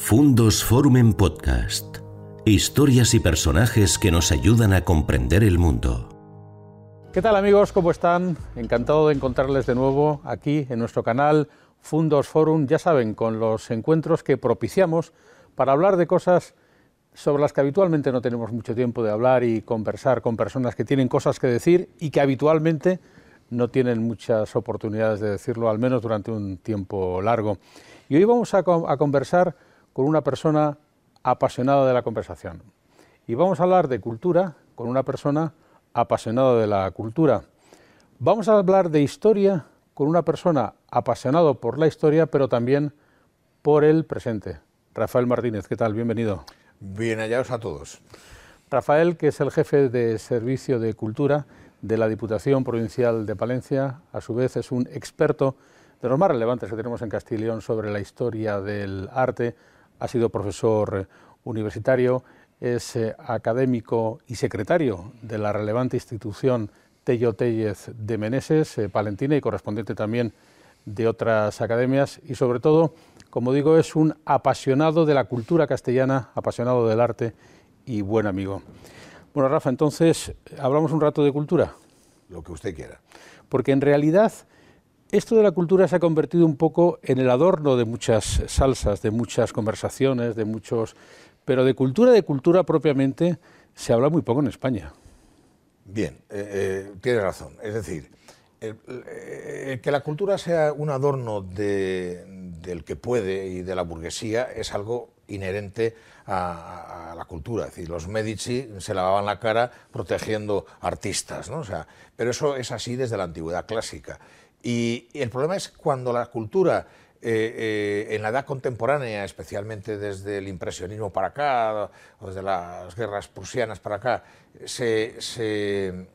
Fundos Forum en Podcast. Historias y personajes que nos ayudan a comprender el mundo. ¿Qué tal amigos? ¿Cómo están? Encantado de encontrarles de nuevo aquí en nuestro canal Fundos Forum, ya saben, con los encuentros que propiciamos para hablar de cosas sobre las que habitualmente no tenemos mucho tiempo de hablar y conversar con personas que tienen cosas que decir y que habitualmente no tienen muchas oportunidades de decirlo, al menos durante un tiempo largo. Y hoy vamos a, a conversar con una persona apasionada de la conversación. Y vamos a hablar de cultura con una persona apasionada de la cultura. Vamos a hablar de historia con una persona apasionado por la historia, pero también por el presente. Rafael Martínez, ¿qué tal? Bienvenido. Bien hallados a todos. Rafael, que es el jefe de Servicio de Cultura de la Diputación Provincial de Palencia, a su vez es un experto de los más relevantes que tenemos en Castilla sobre la historia del arte, ha sido profesor universitario, es eh, académico y secretario de la relevante institución Tello Tellez de Meneses, eh, palentina y correspondiente también de otras academias y sobre todo, como digo, es un apasionado de la cultura castellana, apasionado del arte y buen amigo. Bueno, Rafa, entonces, ¿hablamos un rato de cultura? Lo que usted quiera. Porque en realidad esto de la cultura se ha convertido un poco en el adorno de muchas salsas, de muchas conversaciones, de muchos... Pero de cultura, de cultura propiamente, se habla muy poco en España. Bien, eh, eh, tiene razón. Es decir, que la cultura sea un adorno del que puede y de la burguesía es algo inherente a, la cultura. Es decir, los Medici se lavaban la cara protegiendo artistas, ¿no? O sea, pero eso es así desde la antigüedad clásica. Y, el problema es cuando la cultura eh, eh, en la edad contemporánea, especialmente desde el impresionismo para acá, o desde las guerras prusianas para acá, se, se,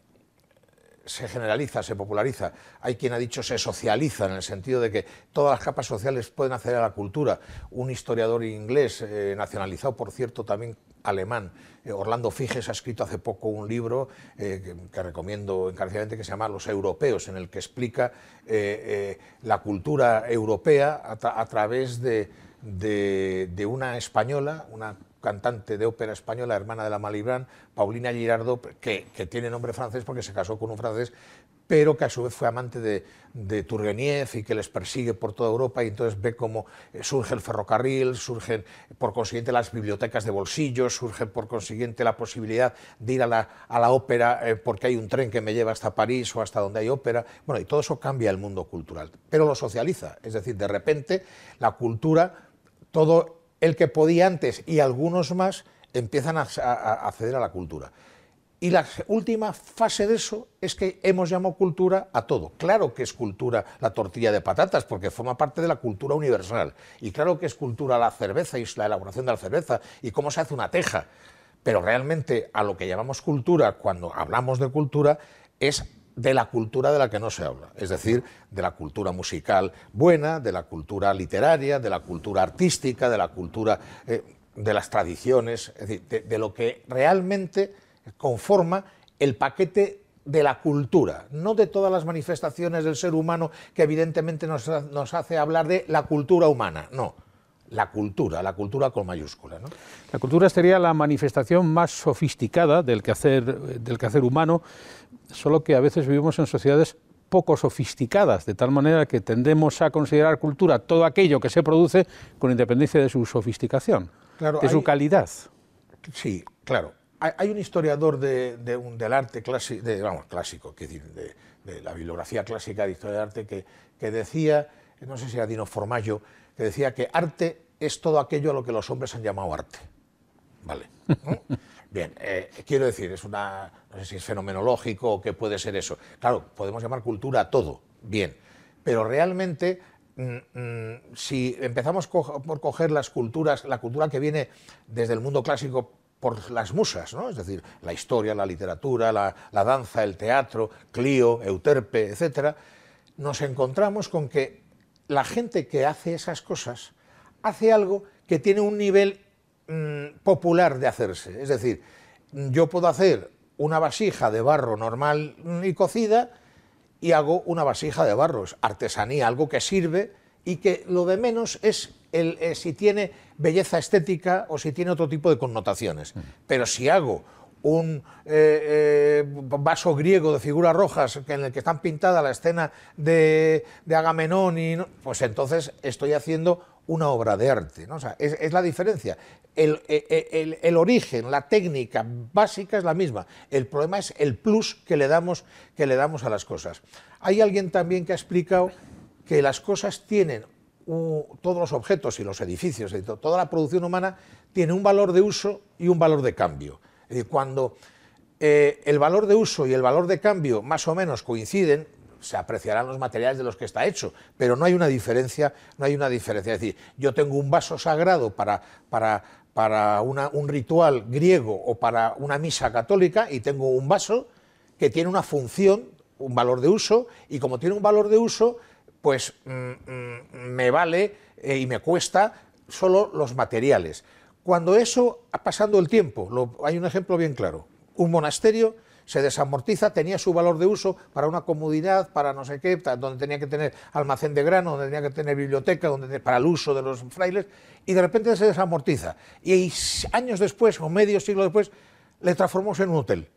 generaliza, se populariza. Hay quien ha dicho se socializa, en el sentido de que todas las capas sociales pueden acceder a la cultura. Un historiador inglés, eh, nacionalizado por cierto también alemán. Eh, Orlando Figes ha escrito hace poco un libro eh, que, recomiendo encarecidamente que se llama Los Europeos, en el que explica eh, la cultura europea a, través de, una española, una cantante de ópera española, hermana de la Malibran, Paulina Girardot, que, que, tiene nombre francés porque se casó con un francés, pero que a su vez fue amante de, de y que les persigue por toda Europa y entonces ve cómo eh, surge el ferrocarril, surgen por consiguiente las bibliotecas de bolsillos, surge por consiguiente la posibilidad de ir a la, a la ópera eh, porque hay un tren que me lleva hasta París o hasta donde hay ópera. Bueno, y todo eso cambia el mundo cultural, pero lo socializa, es decir, de repente la cultura, todo el que podía antes y algunos más empiezan a acceder a la cultura. Y la última fase de eso es que hemos llamado cultura a todo. Claro que es cultura la tortilla de patatas, porque forma parte de la cultura universal. Y claro que es cultura la cerveza y la elaboración de la cerveza y cómo se hace una teja. Pero realmente a lo que llamamos cultura, cuando hablamos de cultura, es de la cultura de la que no se habla, es decir, de la cultura musical buena, de la cultura literaria, de la cultura artística, de la cultura eh, de las tradiciones, es decir, de lo que realmente conforma el paquete de la cultura, no de todas las manifestaciones del ser humano que evidentemente nos, hace hablar de la cultura humana, no, la cultura, la cultura con mayúscula. La cultura sería la manifestación más sofisticada del quehacer, del quehacer humano, solo que a veces vivimos en sociedades poco sofisticadas, de tal manera que tendemos a considerar cultura todo aquello que se produce con independencia de su sofisticación, de su calidad. Sí, claro hay un historiador del arte clásico, de, vamos, clásico, decir, de, la bibliografía clásica de historia del arte, que, decía, no sé si era Dino Formaggio, que decía que arte es todo aquello a lo que los hombres han llamado arte. ¿Vale? Bien, eh, quiero decir, es una, no sé si es fenomenológico o qué puede ser eso. Claro, podemos llamar cultura a todo, bien, pero realmente mm, mm, si empezamos por coger las culturas, la cultura que viene desde el mundo clásico por las musas, ¿no? es decir, la historia, la literatura, la, danza, el teatro, Clio, Euterpe, etc., nos encontramos con que la gente que hace esas cosas hace algo que tiene un nivel mm, popular de hacerse. Es decir, yo puedo hacer una vasija de barro normal y cocida y hago una vasija de barro, es artesanía, algo que sirve y que lo de menos es el, eh, si tiene belleza estética o si tiene otro tipo de connotaciones. Pero si hago un eh, eh, vaso griego de figuras rojas en el que están pintada la escena de, Agamenón, y, pues entonces estoy haciendo una obra de arte. ¿no? es, la diferencia. Eh, el, origen, la técnica básica es la misma. El problema es el plus que le damos, que le damos a las cosas. Hay alguien también que ha explicado que las cosas tienen, todos los objetos y los edificios, toda la producción humana tiene un valor de uso y un valor de cambio. Cuando eh, el valor de uso y el valor de cambio más o menos coinciden, se apreciarán los materiales de los que está hecho, pero no hay una diferencia, no hay una diferencia. Es decir, yo tengo un vaso sagrado para, para, para un ritual griego o para una misa católica y tengo un vaso que tiene una función, un valor de uso, y como tiene un valor de uso, pues mm, mm, me vale eh, y me cuesta solo los materiales. Cuando eso, ha pasando el tiempo, hay un ejemplo bien claro, un monasterio se desamortiza, tenía su valor de uso para una comodidad, para no sé qué, donde tenía que tener almacén de grano, donde tenía que tener biblioteca, donde, para el uso de los frailes, y de repente se desamortiza. Y años después, o medio siglo después, le transformamos en un hotel.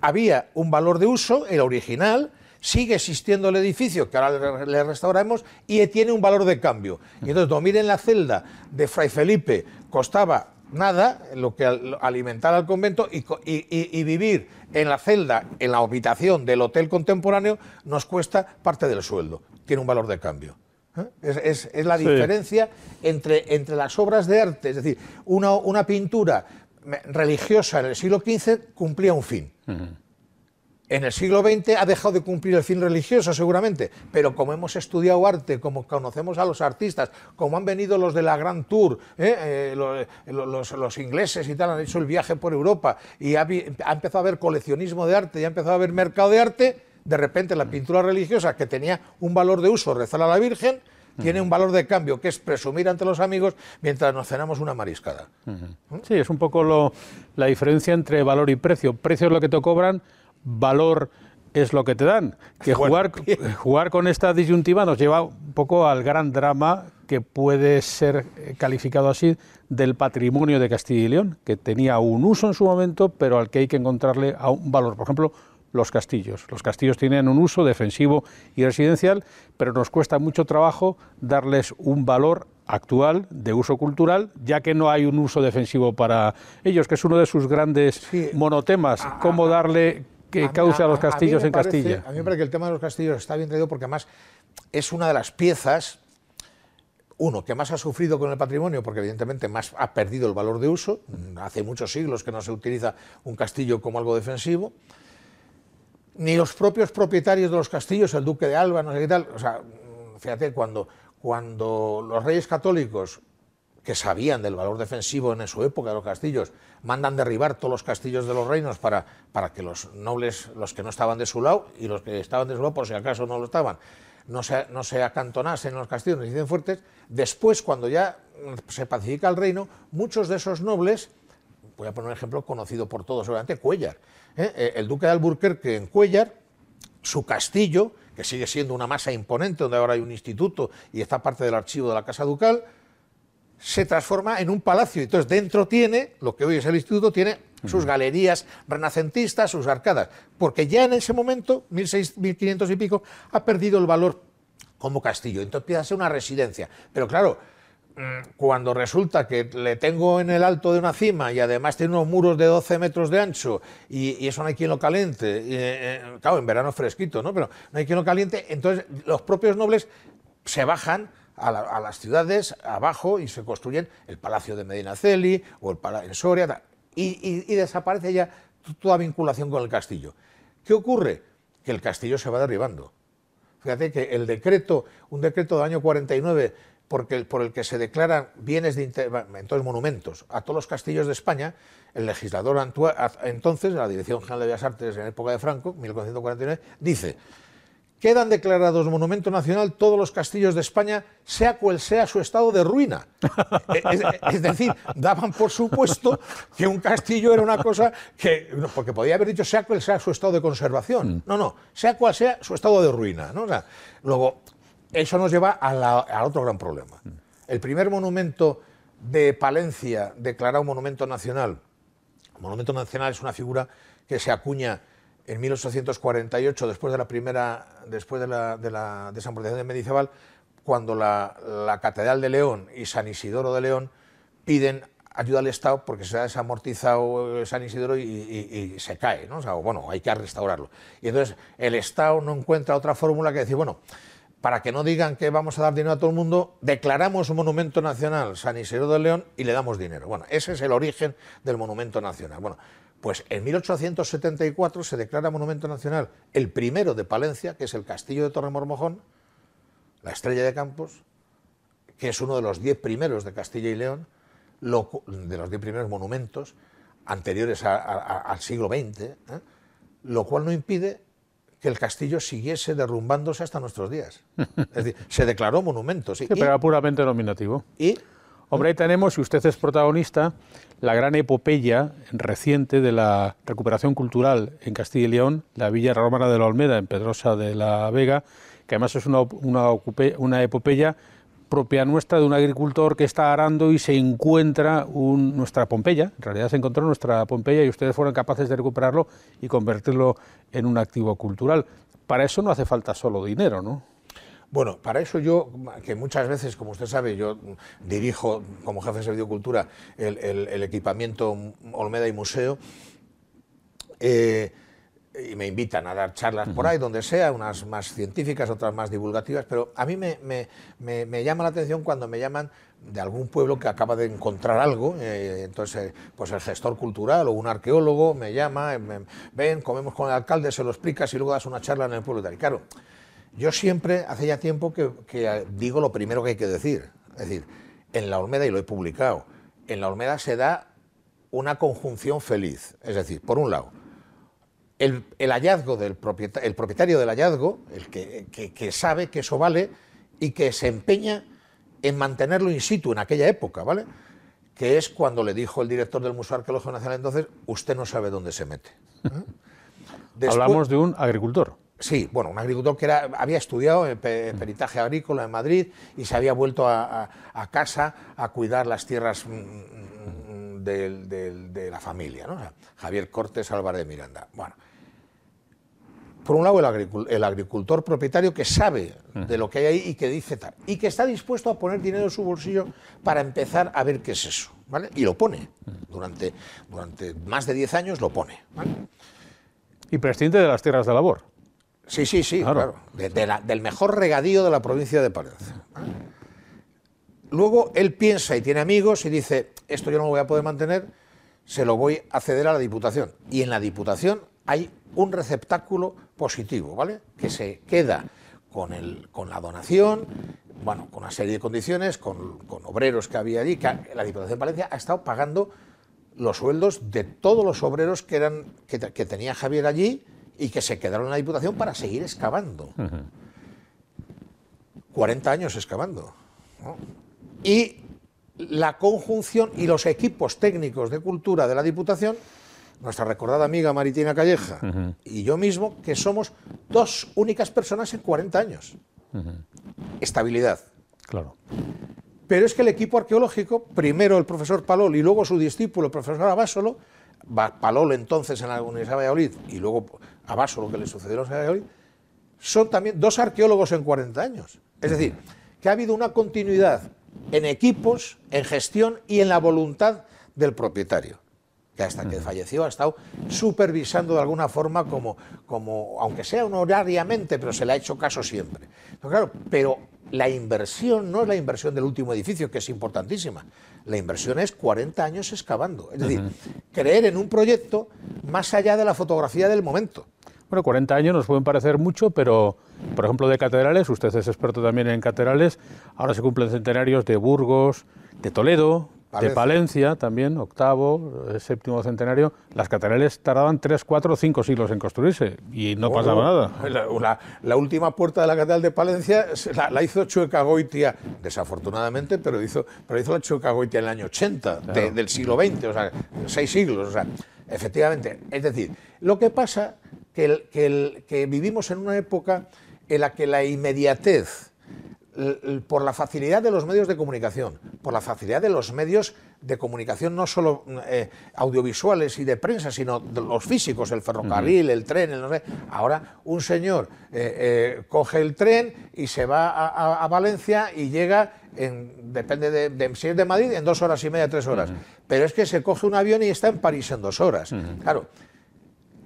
había un valor de uso, el original, sigue existiendo el edificio, que ahora le restauramos, y tiene un valor de cambio. Y entonces, dormir en la celda de Fray Felipe costaba nada, lo que alimentar al convento, y, vivir en la celda, en la habitación del hotel contemporáneo, nos cuesta parte del sueldo. Tiene un valor de cambio. ¿eh? Es, la diferencia entre, entre las obras de arte, es decir, una, una pintura religiosa en el siglo XV cumplía un fin en el siglo XX ha dejado de cumplir el fin religioso, seguramente, pero como hemos estudiado arte, como conocemos a los artistas, como han venido los de la Grand Tour, ¿eh? Eh, los, ingleses y tal, han hecho el viaje por Europa y ha, empezado a haber coleccionismo de arte y ha empezado a haber mercado de arte, de repente la pintura religiosa, que tenía un valor de uso, rezar a la Virgen, tiene un valor de cambio que es presumir ante los amigos mientras nos cenamos una mariscada. Sí, es un poco la diferencia entre valor y precio. Precio es lo que te cobran, valor es lo que te dan. Que jugar, jugar con esta disyuntiva nos lleva un poco al gran drama que puede ser eh, calificado así del patrimonio de Castilla y León, que tenía un uso en su momento, pero al que hay que encontrarle a un valor. Por ejemplo, los castillos. Los castillos tienen un uso defensivo y residencial, pero nos cuesta mucho trabajo darles un valor actual de uso cultural, ya que no hay un uso defensivo para ellos, que es uno de sus grandes monotemas. ¿Cómo darle que causa los castillos en Castilla. A mí me parece que el tema de los castillos está bien traído porque además es una de las piezas, uno, que más ha sufrido con el patrimonio, porque evidentemente más ha perdido el valor de uso. Hace muchos siglos que no se utiliza un castillo como algo defensivo. Ni los propios propietarios de los castillos, el duque de Alba, no sé qué tal. O sea, fíjate, cuando, cuando los reyes católicos que sabían del valor defensivo en su época de los castillos, mandan derribar todos los castillos de los reinos para, para que los nobles, los que no estaban de su lado y los que estaban de su lado, por si acaso no lo estaban, no se, no se acantonasen en los castillos, ni se fuertes. Después, cuando ya se pacifica el reino, muchos de esos nobles, voy a poner un ejemplo conocido por todos, obviamente, Cuellar. ¿eh? Eh, el duque de Alburquerque en Cuellar, su castillo, que sigue siendo una masa imponente, donde ahora hay un instituto y está parte del archivo de la Casa Ducal, se transforma en un palacio. Entonces dentro tiene, lo que hoy es el instituto, tiene sus galerías renacentistas, sus arcadas, porque ya en ese momento, 1500 y pico, ha perdido el valor como castillo. Entonces empieza a ser una residencia. Pero claro, mm, cuando resulta que le tengo en el alto de una cima y además tiene unos muros de 12 metros de ancho y, eso no hay quien lo caliente, y, eh, claro, en verano fresquito, ¿no? Pero no hay quien lo caliente, entonces los propios nobles se bajan a, las ciudades abajo y se construyen el Palacio de Medinaceli o el Palacio en Soria y, desaparece ya toda vinculación con el castillo. ¿Qué ocurre? Que el castillo se va derribando. Fíjate que el decreto, un decreto del año 49, porque, por el que se declaran bienes de entonces monumentos a todos los castillos de España, el legislador entonces, la Dirección General de Bellas Artes en época de Franco, 1949, dice quedan declarados monumento nacional todos los castillos de España, sea cual sea su estado de ruina. es, decir, daban por supuesto que un castillo era una cosa que, porque podía haber dicho sea cual sea su estado de conservación. Mm. No, no, sea cual sea su estado de ruina. luego, eso nos lleva al otro gran problema. el primer monumento de Palencia declarado monumento nacional. monumento nacional es una figura que se acuña en 1848, después de la primera, después de la, de la desamortización de Mendizábal, cuando la, la, Catedral de León y San Isidoro de León piden ayuda al Estado porque se ha desamortizado San Isidoro y, y, se cae, ¿no? O sea, bueno, hay que restaurarlo. Y entonces el Estado no encuentra otra fórmula que decir, bueno, para que no digan que vamos a dar dinero a todo el mundo, declaramos un monumento nacional San Isidro de León y le damos dinero. Bueno, ese es el origen del monumento nacional. Bueno, pues en 1874 se declara monumento nacional el primero de Palencia, que es el castillo de Torremormojón, la estrella de Campos, que es uno de los diez primeros de Castilla y León, de los diez primeros monumentos anteriores al siglo XX, ¿eh? lo cual no impide que el castillo siguiese derrumbándose hasta nuestros días. Es decir, se declaró monumento, sí. pero era puramente nominativo. Y Hombre, ahí tenemos, si usted es protagonista, la gran epopeya reciente de la recuperación cultural en Castilla y León, la Villa Romana de la Olmeda, en Pedrosa de la Vega, que además es una, una, epopeya propia nuestra de un agricultor que está arando y se encuentra nuestra Pompeya, en realidad se encontró nuestra Pompeya y ustedes fueron capaces de recuperarlo y convertirlo en un activo cultural. Para eso no hace falta solo dinero, ¿no? Bueno, para eso yo, que muchas veces, como usted sabe, yo dirijo como jefe de servicio de cultura el, el, el equipamiento Olmeda y Museo, eh, y me invitan a dar charlas por ahí, donde sea, unas más científicas, otras más divulgativas, pero a mí me, me, me, me llama la atención cuando me llaman de algún pueblo que acaba de encontrar algo, eh, entonces pues el gestor cultural o un arqueólogo me llama, ven, comemos con el alcalde, se lo explicas y luego das una charla en el pueblo y tal. Y claro, yo siempre, hace ya tiempo que, que digo lo primero que hay que decir, es decir, en la Olmeda, y lo he publicado, en la Olmeda se da una conjunción feliz, es decir, por un lado, el, el, hallazgo del propietario, el propietario del hallazgo, el que, que, que, sabe que eso vale y que se empeña en mantenerlo in situ en aquella época, ¿vale? Que es cuando le dijo el director del Museo Arqueológico Nacional entonces, usted no sabe dónde se mete. ¿eh? Después, Hablamos de un agricultor. Sí, bueno, un agricultor que era, había estudiado el peritaje agrícola en Madrid y se había vuelto a, a, a casa a cuidar las tierras de, de, de la familia, ¿no? Javier Cortés Álvarez de Miranda. Bueno, por un lado el, agricul el, agricultor propietario que sabe de lo que hay ahí y que dice tal, y que está dispuesto a poner dinero en su bolsillo para empezar a ver qué es eso, ¿vale? Y lo pone, durante, durante más de 10 años lo pone, ¿vale? Y prescinde de las tierras de labor. Sí, sí, sí, claro, claro. De, de la, del mejor regadío de la provincia de Palencia. Luego él piensa y tiene amigos y dice, esto yo no lo voy a poder mantener, se lo voy a ceder a la Diputación. Y en la Diputación hay un receptáculo positivo, ¿vale? Que se queda con, el, con la donación, bueno, con una serie de condiciones, con, con obreros que había allí, que la Diputación de Palencia ha estado pagando los sueldos de todos los obreros que, eran, que, que tenía Javier allí y que se quedaron en la Diputación para seguir excavando. Uh -huh. 40 años excavando. ¿no? Y la conjunción y los equipos técnicos de cultura de la Diputación, nuestra recordada amiga Maritina Calleja uh -huh. y yo mismo, que somos dos únicas personas en 40 años. Uh -huh. Estabilidad. Claro. Pero es que el equipo arqueológico, primero el profesor Palol y luego su discípulo, el profesor Abásolo, Palol entonces en la Universidad de Valladolid y luego Abásolo que le sucedió en la Universidad de Valladolid, son también dos arqueólogos en 40 años. Es decir, que ha habido una continuidad en equipos, en gestión y en la voluntad del propietario, que hasta que falleció ha estado supervisando de alguna forma, como, como aunque sea honorariamente, pero se le ha hecho caso siempre. Pero, claro, pero la inversión no es la inversión del último edificio, que es importantísima. La inversión es 40 años excavando. Es decir, uh -huh. creer en un proyecto más allá de la fotografía del momento. Bueno, 40 años nos pueden parecer mucho, pero, por ejemplo, de catedrales, usted es experto también en catedrales, ahora se cumplen centenarios de Burgos, de Toledo, Palencia. de Palencia también, octavo, eh, séptimo centenario. Las catedrales tardaban 3, 4, 5 siglos en construirse y no pasaba nada. La, la, la, última puerta de la catedral de Palencia la, la hizo Chueca Goitia, desafortunadamente, pero hizo, pero hizo la Chueca Goitia en el año 80 claro. de, del siglo XX, o sea, seis siglos, o sea, efectivamente. Es decir, lo que pasa que, el, que, el, que vivimos en una época en la que la inmediatez, por la facilidad de los medios de comunicación, por la facilidad de los medios de comunicación no solo eh, audiovisuales y de prensa, sino de los físicos, el ferrocarril, el tren, el no sé. Ahora un señor eh, eh, coge el tren y se va a, Valencia y llega, en, depende de, si es de Madrid, en dos horas y media, tres horas. Pero es que se coge un avión y está en París en dos horas. Claro,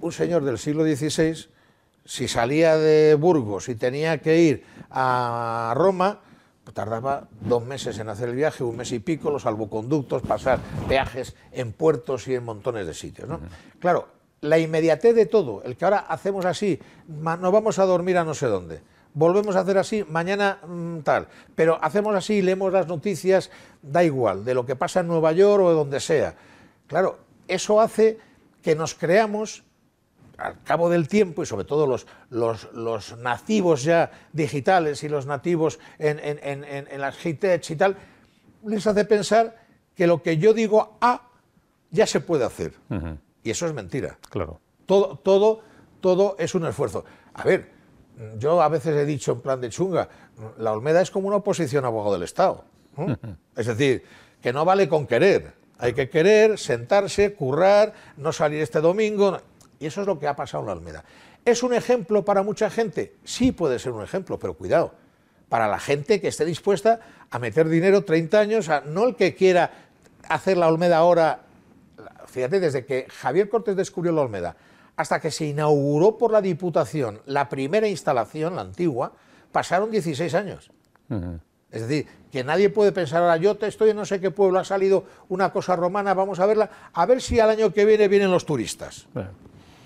un señor del siglo XVI si salía de Burgos y tenía que ir a Roma, pues tardaba dos meses en hacer el viaje, un mes y pico, los salvoconductos, pasar peajes en puertos y en montones de sitios. ¿no? Claro, la inmediatez de todo, el que ahora hacemos así, nos vamos a dormir a no sé dónde, volvemos a hacer así, mañana mm, tal, pero hacemos así, leemos las noticias, da igual, de lo que pasa en Nueva York o de donde sea. Claro, eso hace que nos creamos al cabo del tiempo, y sobre todo los, los, nativos ya digitales y los nativos en, en, las high-tech y tal, les hace pensar que lo que yo digo A ya se puede hacer. Y eso es mentira. Claro. Todo, todo, todo es un esfuerzo. A ver, yo a veces he dicho en plan de chunga, la Olmeda es como una oposición abogado del Estado. Es decir, que no vale con querer. Hay que querer, sentarse, currar, no salir este domingo. Y eso es lo que ha pasado en la Almeda. ¿Es un ejemplo para mucha gente? Sí puede ser un ejemplo, pero cuidado, para la gente que esté dispuesta a meter dinero 30 años, no el que quiera hacer la Olmeda ahora, fíjate, desde que Javier Cortés descubrió la Olmeda hasta que se inauguró por la Diputación la primera instalación, la antigua, pasaron 16 años. Es decir, que nadie puede pensar, ahora yo estoy en no sé qué pueblo, ha salido una cosa romana, vamos a verla, a ver si al año que viene vienen los turistas.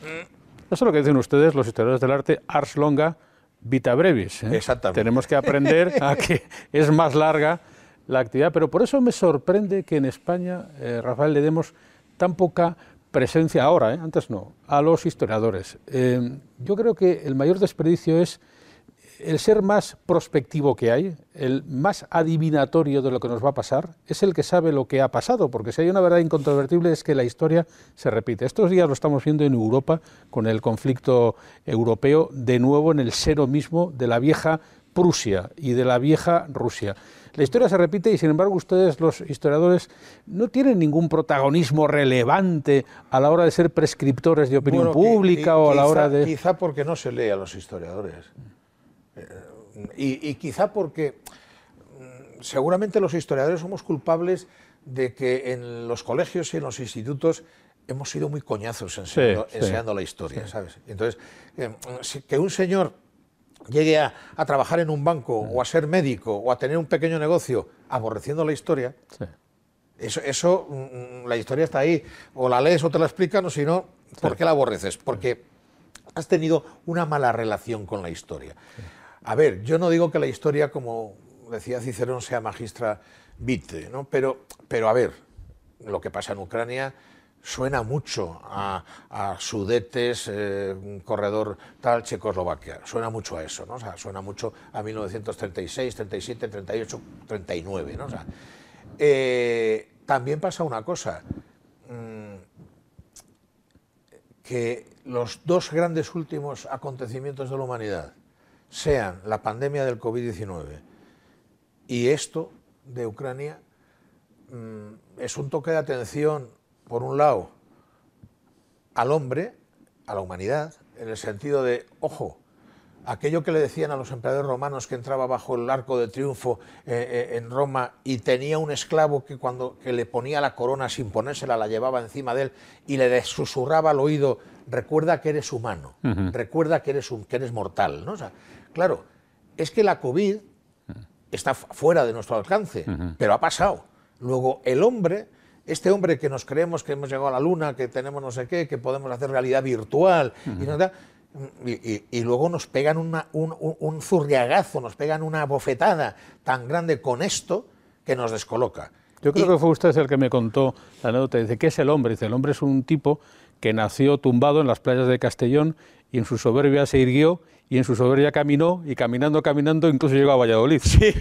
Eso es lo que dicen ustedes, los historiadores del arte, ars longa, vita brevis. ¿eh? Exactamente. Tenemos que aprender a que es más larga la actividad, pero por eso me sorprende que en España, eh, Rafael, le demos tan poca presencia ahora, ¿eh? antes no, a los historiadores. yo creo que el mayor desperdicio es el ser más prospectivo que hay, el más adivinatorio de lo que nos va a pasar, es el que sabe lo que ha pasado, porque si hay una verdad incontrovertible es que la historia se repite. Estos días lo estamos viendo en Europa con el conflicto europeo, de nuevo en el seno mismo de la vieja Prusia y de la vieja Rusia. La historia se repite y sin embargo ustedes, los historiadores, no tienen ningún protagonismo relevante a la hora de ser prescriptores de opinión pública o a la hora de... Quizá porque no se lee a los historiadores. Y, quizá porque mm, seguramente los historiadores somos culpables de que en los colegios y en los institutos hemos sido muy coñazos enseñando, la historia, ¿sabes? Entonces, eh, que un señor llegue a, trabajar en un banco o a ser médico o a tener un pequeño negocio aborreciendo la historia, eso, eso, mm, la historia está ahí, o la lees o te la explican, o si no, ¿por qué la aborreces? Porque has tenido una mala relación con la historia. A ver, yo no digo que la historia, como decía Cicerón, sea magistra vite, ¿no? Pero, pero a ver, lo que pasa en Ucrania suena mucho a, Sudetes, eh, corredor tal, Checoslovaquia, suena mucho a eso, ¿no? O sea, suena mucho a 1936, 37, 38, 39, ¿no? O sea, eh, también pasa una cosa, mm, que los dos grandes últimos acontecimientos de la humanidad, sean la pandemia del COVID-19 y esto de Ucrania, mm, es un toque de atención, por un lado, al hombre, a la humanidad, en el sentido de, ojo, aquello que le decían a los emperadores romanos que entraba bajo el arco de triunfo eh, eh, en Roma y tenía un esclavo que cuando que le ponía la corona sin ponérsela la llevaba encima de él y le susurraba al oído, recuerda que eres humano, recuerda que eres, un, que eres mortal. ¿no? Claro, es que la COVID está fuera de nuestro alcance, pero ha pasado. Luego, el hombre, este hombre que nos creemos que hemos llegado a la luna, que tenemos no sé qué, que podemos hacer realidad virtual, y, luego nos pegan un, un, zurriagazo, nos pegan una bofetada tan grande con esto que nos descoloca. Yo creo que fue usted el que me contó la anécdota. Dice, ¿qué es el hombre? Dice, el hombre es un tipo que nació tumbado en las playas de Castellón y en su soberbia se irguió y en su soberbia caminó y caminando, caminando incluso llegó a Valladolid. Sí,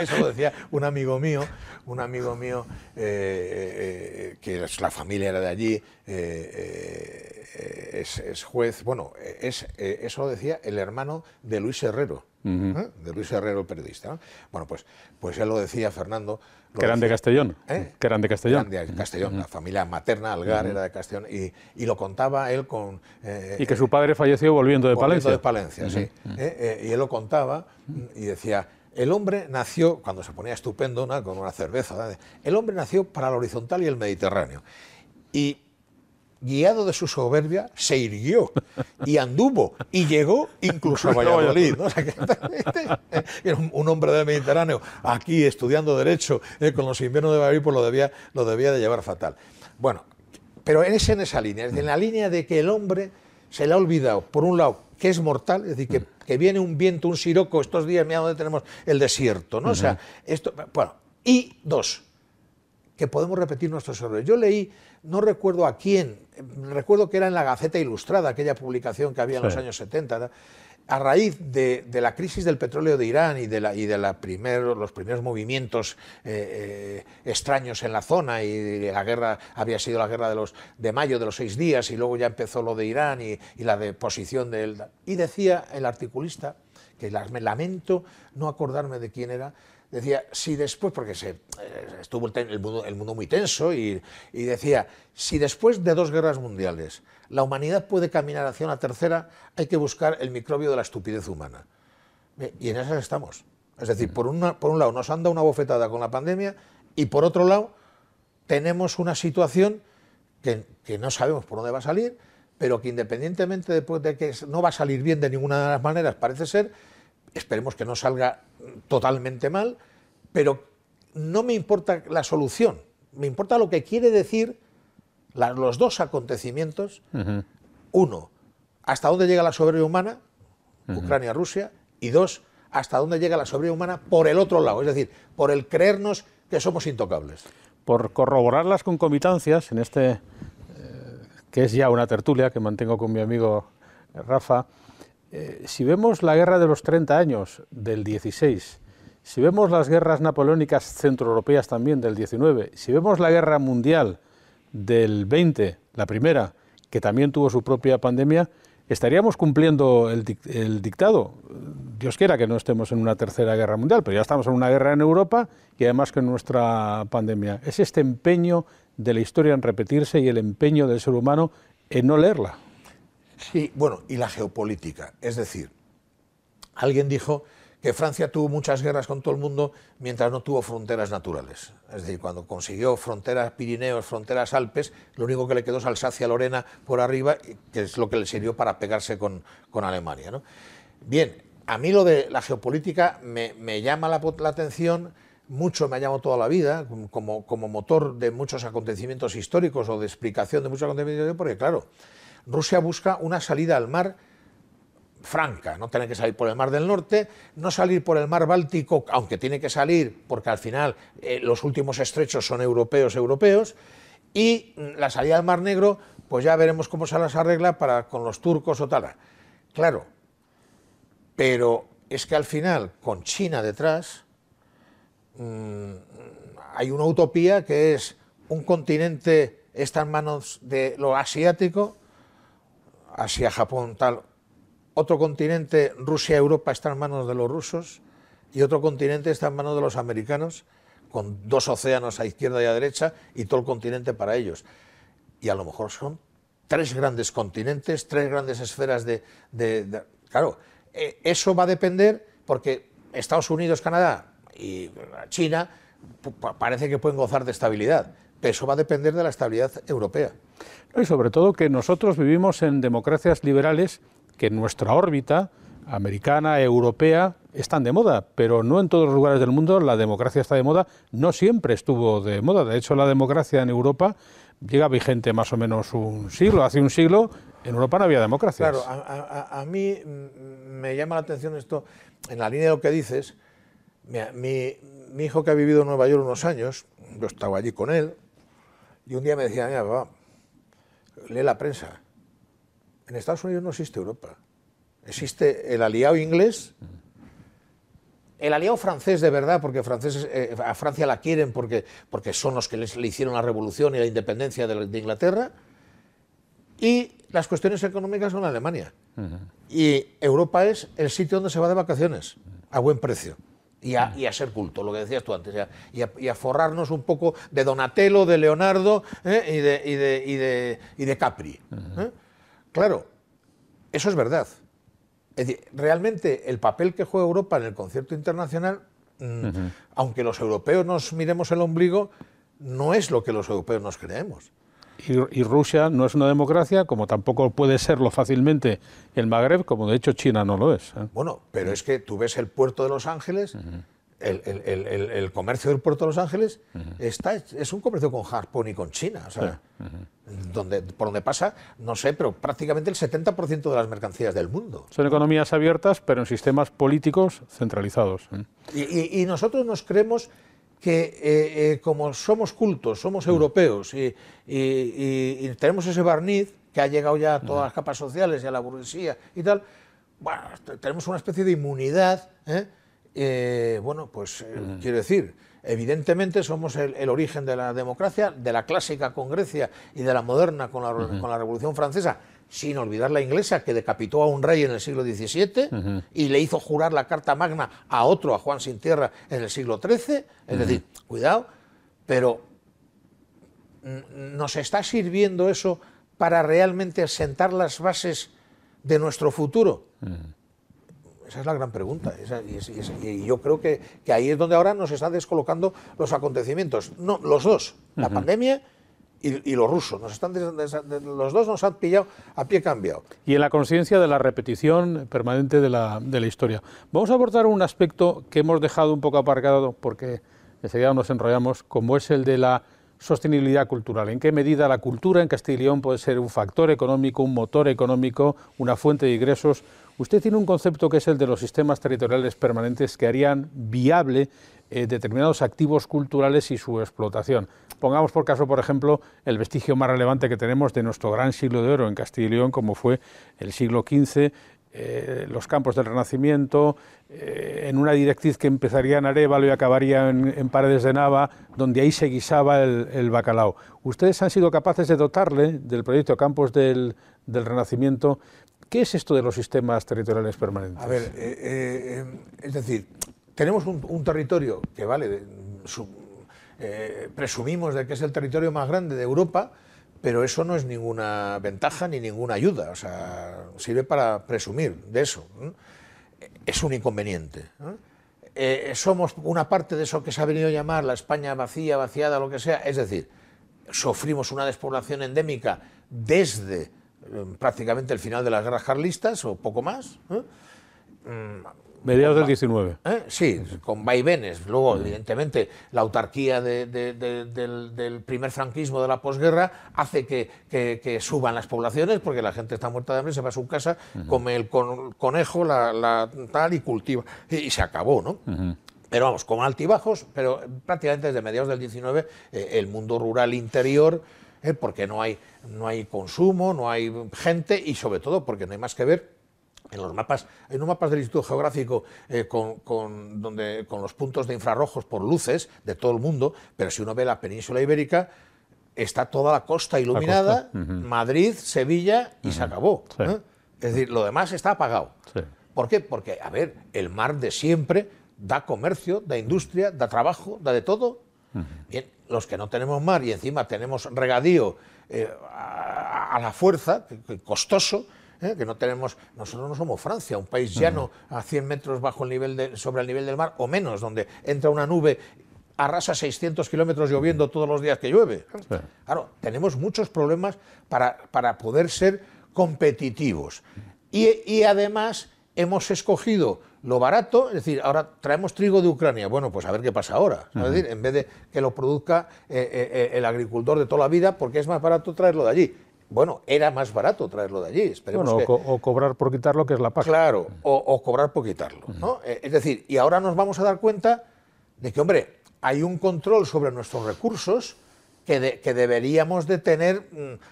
eso, lo decía un amigo mío, un amigo mío eh, eh, que la familia era de allí, eh, es, juez, bueno, es, eso lo decía el hermano de Luis Herrero, de Luis Herrero, el periodista. Bueno, pues, pues él lo decía, Fernando, que eran de Castellón. ¿Eh? Que eran de Castellón. de Castellón, la familia materna, Algar, era de Castellón. Y, lo contaba él con. Eh, y que su padre falleció volviendo de volviendo Palencia. de Palencia, sí. Eh, y él lo contaba y decía. El hombre nació, cuando se ponía estupendo, con una cerveza, el hombre nació para el horizontal y el Mediterráneo. Y guiado de su soberbia, se irguió y anduvo y llegó incluso a Valladolid. era un, hombre del Mediterráneo aquí estudiando Derecho eh, con los inviernos de Valladolid, pues lo debía, lo debía de llevar fatal. Bueno, pero es en esa línea, es en la línea de que el hombre se le ha olvidado, por un lado, que es mortal, es decir, que, viene un viento, un siroco, estos días, mira dónde tenemos el desierto, ¿no? O sea, esto, bueno, y dos, que podemos repetir nuestros errores. Yo leí, no recuerdo a quién, recuerdo que era en la Gaceta Ilustrada, aquella publicación que había en los años 70, a raíz de, la crisis del petróleo de Irán y de, la, y de la los primeros movimientos eh, eh, extraños en la zona, y la guerra había sido la guerra de, los, de mayo de los seis días, y luego ya empezó lo de Irán y, la deposición del... Y decía el articulista, que me lamento no acordarme de quién era, decía, si después, porque se, eh, estuvo el, mundo, muy tenso, y, decía, si después de dos guerras mundiales la humanidad puede caminar hacia una tercera, hay que buscar el microbio de la estupidez humana. Y en esas estamos. Es decir, por, una, por un lado nos han dado una bofetada con la pandemia y por otro lado tenemos una situación que, que no sabemos por dónde va a salir, pero que independientemente de que no va a salir bien de ninguna de las maneras, parece ser, Esperemos que no salga totalmente mal, pero no me importa la solución, me importa lo que quiere decir los dos acontecimientos. Uno, hasta dónde llega la soberanía humana, Ucrania-Rusia, y dos, hasta dónde llega la soberanía humana por el otro lado, es decir, por el creernos que somos intocables. Por corroborar las concomitancias en este, eh, que es ya una tertulia que mantengo con mi amigo Rafa, eh, si vemos la guerra de los 30 años del 16, si vemos las guerras napoleónicas centroeuropeas también del 19, si vemos la guerra mundial del 20, la primera, que también tuvo su propia pandemia, estaríamos cumpliendo el, dictado. Dios quiera que no estemos en una tercera guerra mundial, pero ya estamos en una guerra en Europa y además con nuestra pandemia. Es este empeño de la historia en repetirse y el empeño del ser humano en no leerla. Sí, bueno, y la geopolítica. Es decir, alguien dijo que Francia tuvo muchas guerras con todo el mundo mientras no tuvo fronteras naturales. Es decir, cuando consiguió fronteras Pirineos, fronteras Alpes, lo único que le quedó es Alsacia-Lorena por arriba, que es lo que le sirvió para pegarse con, Alemania. Bien, a mí lo de la geopolítica me, llama la, atención, mucho me ha llamado toda la vida, como, como motor de muchos acontecimientos históricos o de explicación de muchos acontecimientos históricos, porque claro, Rusia busca una salida al mar franca, no tener que salir por el Mar del Norte, no salir por el Mar Báltico, aunque tiene que salir porque al final eh, los últimos estrechos son europeos, europeos, y la salida al Mar Negro, pues ya veremos cómo se las arregla para con los turcos o tal. Claro, pero es que al final, con China detrás, mm, hay una utopía que es un continente está en manos de lo asiático Asia, Japón, tal. Otro continente, Rusia, Europa, está en manos de los rusos y otro continente está en manos de los americanos, con dos océanos a izquierda y a derecha y todo el continente para ellos. Y a lo mejor son tres grandes continentes, tres grandes esferas de... claro, eh, eso va a depender porque Estados Unidos, Canadá y China parece que pueden gozar de estabilidad, pero eso va a depender de la estabilidad europea. Y sobre todo que nosotros vivimos en democracias liberales que en nuestra órbita americana, europea, están de moda, pero no en todos los lugares del mundo la democracia está de moda, no siempre estuvo de moda. De hecho, la democracia en Europa llega vigente más o menos un siglo. Hace un siglo en Europa no había democracia. Claro, a, mí me llama la atención esto, en la línea de lo que dices, mi, mi, hijo que ha vivido en Nueva York unos años, yo estaba allí con él, y un día me decía, mira, papá, lee la prensa. En Estados Unidos no existe Europa. Existe el aliado inglés, el aliado francés de verdad, porque franceses, eh, a Francia la quieren porque, porque son los que les, le hicieron la revolución y la independencia de, de Inglaterra, y las cuestiones económicas son Alemania. Y Europa es el sitio donde se va de vacaciones, a buen precio. Y a, y a ser culto, lo que decías tú antes, y a, y a- y a forrarnos un poco de Donatello, de Leonardo ¿eh? y, de, y, de, y, de, y de Capri. ¿eh? Claro, eso es verdad. Es decir, realmente el papel que juega Europa en el concierto internacional, mm, aunque los europeos nos miremos el ombligo, no es lo que los europeos nos creemos. Y, y Rusia no es una democracia, como tampoco puede serlo fácilmente el Magreb, como de hecho China no lo es. ¿eh? Bueno, pero es que tú ves el puerto de Los Ángeles, el, el- el- el- el comercio del puerto de Los Ángeles está, es un comercio con Japón y con China. O sea, donde, por donde pasa, no sé, pero prácticamente el 70% de las mercancías del mundo. Son economías abiertas, pero en sistemas políticos centralizados. ¿eh? Y, y- y nosotros nos creemos que eh, eh, como somos cultos, somos europeos y, y- y- y tenemos ese barniz que ha llegado ya a todas las capas sociales y a la burguesía y tal, bueno, te- tenemos una especie de inmunidad. ¿eh? Bueno, pues eh, quiero decir, evidentemente somos el, el origen de la democracia, de la clásica con Grecia y de la moderna con la, con la Revolución Francesa, sin olvidar la inglesa que decapitó a un rey en el siglo XVII y le hizo jurar la Carta Magna a otro, a Juan Sin Tierra, en el siglo XIII. Es decir, cuidado, pero ¿nos está sirviendo eso para realmente sentar las bases de nuestro futuro? Esa es la gran pregunta. Esa- y, es- y es- y yo creo que, que ahí es donde ahora nos están descolocando los acontecimientos. No, los dos, la pandemia y, y los rusos. Nos están des- des- de- los dos nos han pillado a pie cambiado. y en la conciencia de la repetición permanente de la, de la historia. Vamos a abordar un aspecto que hemos dejado un poco aparcado porque enseguida nos enrollamos, como es el de la sostenibilidad cultural. ¿En qué medida la cultura en Castilla y León puede ser un factor económico, un motor económico, una fuente de ingresos? Usted tiene un concepto que es el de los sistemas territoriales permanentes que harían viable eh, determinados activos culturales y su explotación. Pongamos por caso, por ejemplo, el vestigio más relevante que tenemos de nuestro gran siglo de oro en Castilla y León, como fue el siglo XV, eh, los campos del Renacimiento, eh, en una directriz que empezaría en Arévalo y acabaría en, Paredes de Nava, donde ahí se guisaba el, bacalao. Ustedes han sido capaces de dotarle del proyecto Campos del Renacimiento. ¿Qué es esto de los sistemas territoriales permanentes? A ver, eh, eh, eh, es decir, tenemos un, territorio que vale, eh, presumimos de que es el territorio más grande de Europa, pero eso no es ninguna ventaja ni ninguna ayuda, o sea, sirve para presumir de eso. Es un inconveniente. somos una parte de eso que se ha venido a llamar la España vacía, vaciada, lo que sea, es decir, sufrimos una despoblación endémica desde prácticamente el final de las guerras carlistas o poco más. ¿eh? Mediados del 19. ¿Eh? Sí, con vaivenes. Luego, evidentemente, la autarquía de- de- de- del, del primer franquismo de la posguerra hace que, que- que suban las poblaciones porque la gente está muerta de hambre, se va a su casa, come el con- conejo, la, la tal y cultiva. Y, y se acabó, ¿no? Pero vamos, con altibajos, pero prácticamente desde mediados del 19 eh, el mundo rural interior, eh, porque no hay, no hay consumo, no hay gente y sobre todo porque no hay más que ver en los mapas, hay unos mapas del Instituto Geográfico eh, con, con- donde, con los puntos de infrarrojos por luces de todo el mundo, pero si uno ve la península ibérica, está toda la costa iluminada, Madrid, Sevilla y se acabó. Sí. ¿eh? Es decir, lo demás está apagado. Sí. ¿Por qué? Porque, a ver, el mar de siempre da comercio, da industria, da trabajo, da de todo. Bien, los que no tenemos mar y encima tenemos regadío eh, a, a la fuerza, costoso, ¿eh? que no tenemos, nosotros no somos Francia, un país llano a 100 metros bajo el nivel de- sobre el nivel del mar o menos, donde entra una nube arrasa 600 kilómetros lloviendo todos los días que llueve. Sí. Claro, tenemos muchos problemas para, para poder ser competitivos. Y, y además hemos escogido lo barato, es decir, ahora traemos trigo de Ucrania. Bueno, pues a ver qué pasa ahora. Es decir, en vez de que lo produzca eh, eh, el agricultor de toda la vida, porque es más barato traerlo de allí. Bueno, era más barato traerlo de allí. Esperemos Bueno, o, que, co- o cobrar por quitarlo, que es la PAC. Claro, o, o cobrar por quitarlo. ¿no? Eh, Es decir, y ahora nos vamos a dar cuenta de que, hombre, hay un control sobre nuestros recursos que, que deberíamos de tener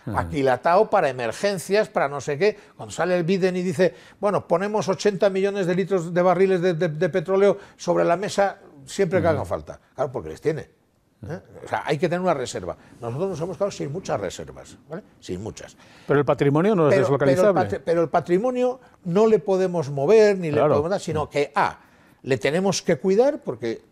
mm, aquilatado para emergencias, para no sé qué. Cuando sale el Biden y dice, bueno, ponemos 80 millones de litros de barriles de, de- de petróleo sobre la mesa siempre que haga falta. Claro, porque les tiene. ¿eh? O sea, hay que tener una reserva. Nosotros nos hemos quedado sin muchas reservas, ¿vale? Sin muchas. Pero el patrimonio no es Pero, pero el deslocalizable. patri- pero el patrimonio no le podemos mover ni le Claro. podemos dar, sino que A, le tenemos que cuidar porque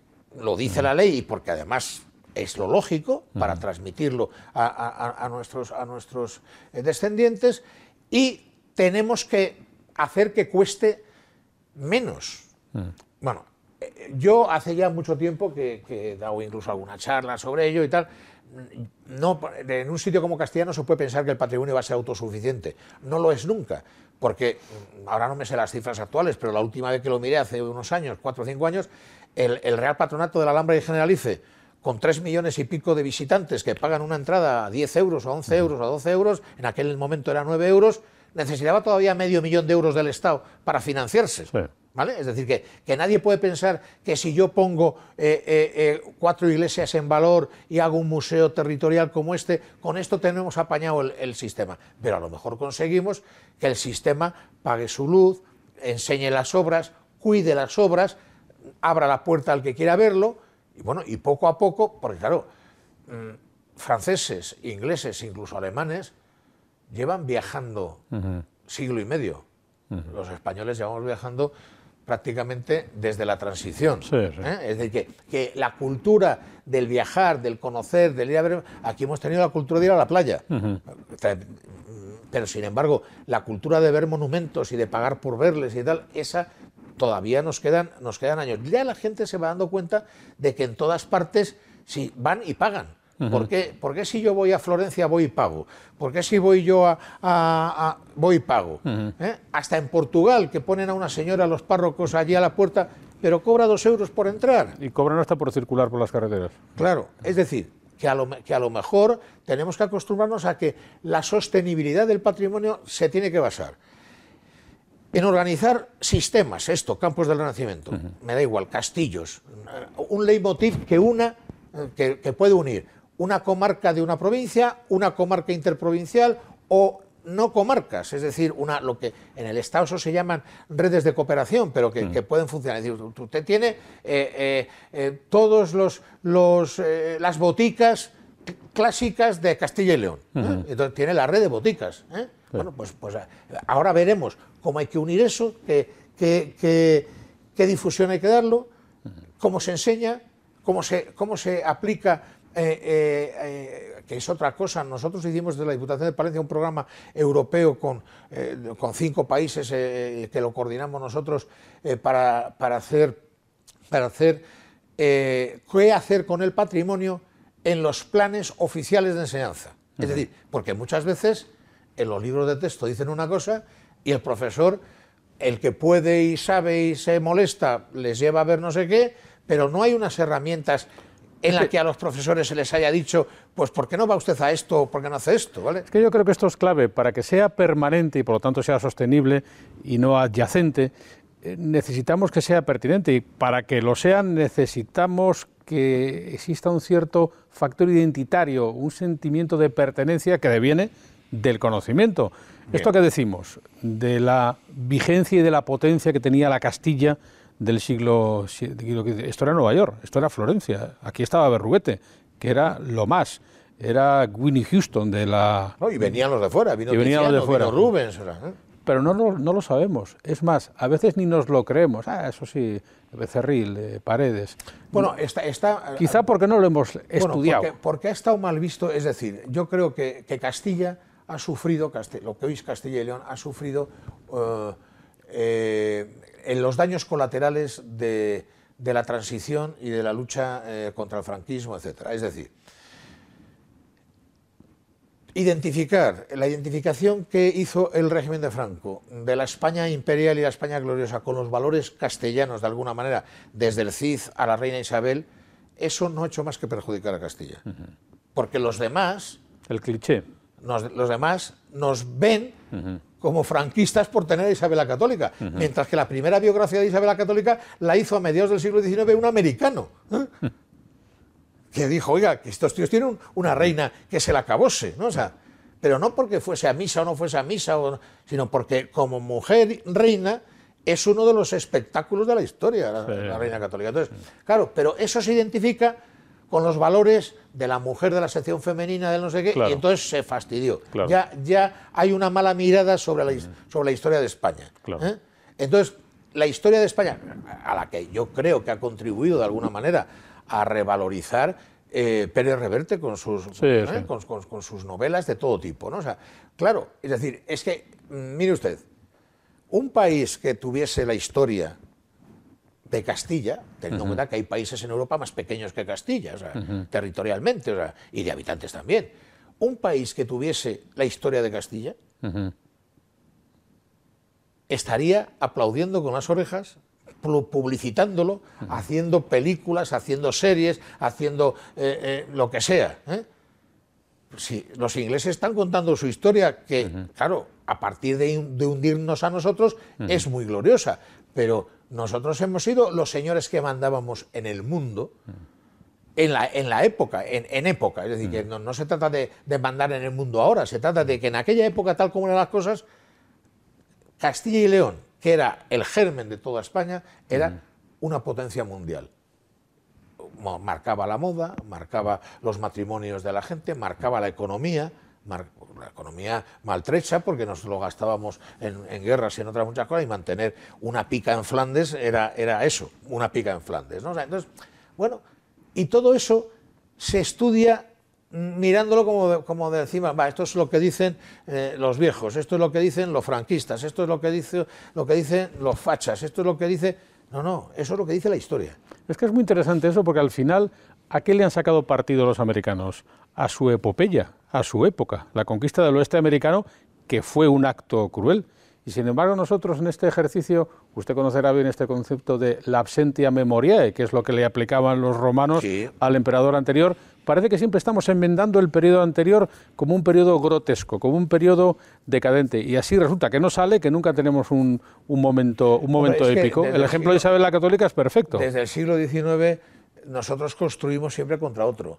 lo dice la ley y porque además es lo lógico para transmitirlo a, a- a- a nuestros, a nuestros eh, descendientes y tenemos que hacer que cueste menos. Bueno, eh, yo hace ya mucho tiempo que, que he dado incluso alguna charla sobre ello y tal. No, en un sitio como Castellano se puede pensar que el patrimonio va a ser autosuficiente. No lo es nunca, porque mm, ahora no me sé las cifras actuales, pero la última vez que lo miré hace unos años, cuatro o cinco años, el, el Real Patronato de la Alhambra y Generalife, con tres millones y pico de visitantes que pagan una entrada a 10 euros, o 11 euros, o 12 euros, en aquel momento era 9 euros, necesitaba todavía medio millón de euros del Estado para financiarse. Sí. ¿Vale? Es decir, que, que nadie puede pensar que si yo pongo eh, eh, eh, cuatro iglesias en valor y hago un museo territorial como este, con esto tenemos apañado el, el sistema. Pero a lo mejor conseguimos que el sistema pague su luz, enseñe las obras, cuide las obras, abra la puerta al que quiera verlo, y bueno, y poco a poco, porque claro, mm, franceses, ingleses, incluso alemanes, llevan viajando siglo y medio. Los españoles llevamos viajando prácticamente desde la transición. Sí, sí. ¿eh? Es decir, que, que la cultura del viajar, del conocer, del ir a ver... Aquí hemos tenido la cultura de ir a la playa. Pero, sin embargo, la cultura de ver monumentos y de pagar por verles y tal, esa todavía nos quedan, nos quedan años. Ya la gente se va dando cuenta de que en todas partes sí, van y pagan. ¿Por, qué, por qué si yo voy a Florencia voy y pago? ¿Por qué si voy yo a, a- a- voy y pago? ¿Eh? Hasta en Portugal, que ponen a una señora, los párrocos allí a la puerta, pero cobra dos euros por entrar. Y cobran hasta por circular por las carreteras. Claro, es decir, que a, lo, que a lo mejor tenemos que acostumbrarnos a que la sostenibilidad del patrimonio se tiene que basar en organizar sistemas, esto, campos del Renacimiento, me da igual, castillos, un leitmotiv que una, eh, que, que puede unir una comarca de una provincia, una comarca interprovincial o no comarcas, es decir, una, lo que en el Estado eso se llaman redes de cooperación, pero que, que pueden funcionar. Es decir, usted tiene eh, eh, eh, todos los, los eh, las boticas cl- clásicas de Castilla y León. ¿eh? Entonces tiene la red de boticas. ¿eh? Bueno, pues, pues ahora veremos cómo hay que unir eso, qué, qué- qué- qué difusión hay que darlo, cómo se enseña, cómo se, cómo se aplica, eh, eh, eh, que es otra cosa. Nosotros hicimos desde la Diputación de Palencia un programa europeo con, con cinco países que lo coordinamos nosotros para, para hacer, para hacer qué hacer con el patrimonio en los planes oficiales de enseñanza. Es decir, porque muchas veces en los libros de texto dicen una cosa y el profesor, el que puede y sabe y se molesta, les lleva a ver no sé qué, pero no hay unas herramientas en las que a los profesores se les haya dicho, pues ¿por qué no va usted a esto o por qué no hace esto? ¿vale? Es que yo creo que esto es clave para que sea permanente y por lo tanto sea sostenible y no adyacente. eh, Necesitamos que sea pertinente y para que lo sea necesitamos que exista un cierto factor identitario, un sentimiento de pertenencia que deviene del conocimiento. Esto que decimos, de la vigencia y de la potencia que tenía la Castilla del siglo VII. Esto era Nueva York, esto era Florencia, aquí estaba Berruguete, que era lo más. Era Winnie Houston de la... No, y venían los de fuera, vino Y venían los de fuera. vino Rubens. ¿eh? Pero no lo, no lo sabemos. Es más, a veces ni nos lo creemos. Ah, eso sí, Becerril, eh, Paredes. Bueno, está, está, Quizá porque no lo hemos Bueno, estudiado. porque, porque ha estado mal visto, es decir, yo creo que, que Castilla ha sufrido, lo que hoy es Castilla y León, ha sufrido eh, eh, en los daños colaterales de, de la transición y de la lucha eh, contra el franquismo, etcétera. Es decir, identificar, la identificación que hizo el régimen de Franco de la España imperial y la España gloriosa con los valores castellanos, de alguna manera, desde el Cid a la reina Isabel, eso no ha hecho más que perjudicar a Castilla. Porque los demás, El cliché. Nos- los demás nos ven como franquistas por tener a Isabel la Católica, mientras que la primera biografía de Isabel la Católica la hizo a mediados del siglo XIX un americano. ¿eh? que dijo, oiga, que estos tíos tienen una reina que se la acabose, ¿no? O sea, pero no porque fuese a misa o no fuese a misa, sino porque como mujer reina es uno de los espectáculos de la historia, la, reina católica. Entonces, claro, pero eso se identifica con los valores de la mujer de la sección femenina del no sé qué, y entonces se fastidió. Ya, ya hay una mala mirada sobre la, sobre la historia de España. ¿eh? Entonces, la historia de España, a la que yo creo que ha contribuido de alguna manera a revalorizar eh, Pérez Reverte con sus, ¿eh? Con, sus novelas de todo tipo. ¿no? O sea, claro, es decir, es que, mm, mire usted, un país que tuviese la historia de Castilla, teniendo en cuenta que hay países en Europa más pequeños que Castilla, territorialmente, y de habitantes también. Un país que tuviese la historia de Castilla estaría aplaudiendo con las orejas, publicitándolo, haciendo películas, haciendo series, haciendo eh, eh, lo que sea. ¿eh? Los ingleses están contando su historia, que, claro, a partir de, hundirnos a nosotros, es muy gloriosa, pero nosotros hemos sido los señores que mandábamos en el mundo. En la, en la, época, en, época. Es decir, que no, se trata de, mandar en el mundo ahora, se trata de que en aquella época, tal como eran las cosas, Castilla y León, que era el germen de toda España, era una potencia mundial. Marcaba la moda, marcaba los matrimonios de la gente, marcaba la economía, la economía maltrecha porque nos lo gastábamos en, guerras y en otras muchas cosas y mantener una pica en Flandes era, era eso, una pica en Flandes. entonces, bueno, y todo eso se estudia mirándolo como como de encima, va, esto es lo que dicen eh, los viejos, esto es lo que dicen los franquistas, esto es lo que, dice, lo que dicen los fachas, esto es lo que dice... No, no, eso es lo que dice la historia. Es que es muy interesante eso porque al final, ¿a qué le han sacado partido los americanos? A su epopeya, a su época, la conquista del oeste americano, que fue un acto cruel. Y sin embargo nosotros en este ejercicio, usted conocerá bien este concepto de la absentia memoriae, que es lo que le aplicaban los romanos al emperador anterior, parece que siempre estamos enmendando el periodo anterior como un periodo grotesco, como un periodo decadente. Y así resulta que no sale, que nunca tenemos un, momento, un momento épico. El ejemplo de Isabel la Católica es perfecto. Desde el siglo XIX nosotros construimos siempre contra otro.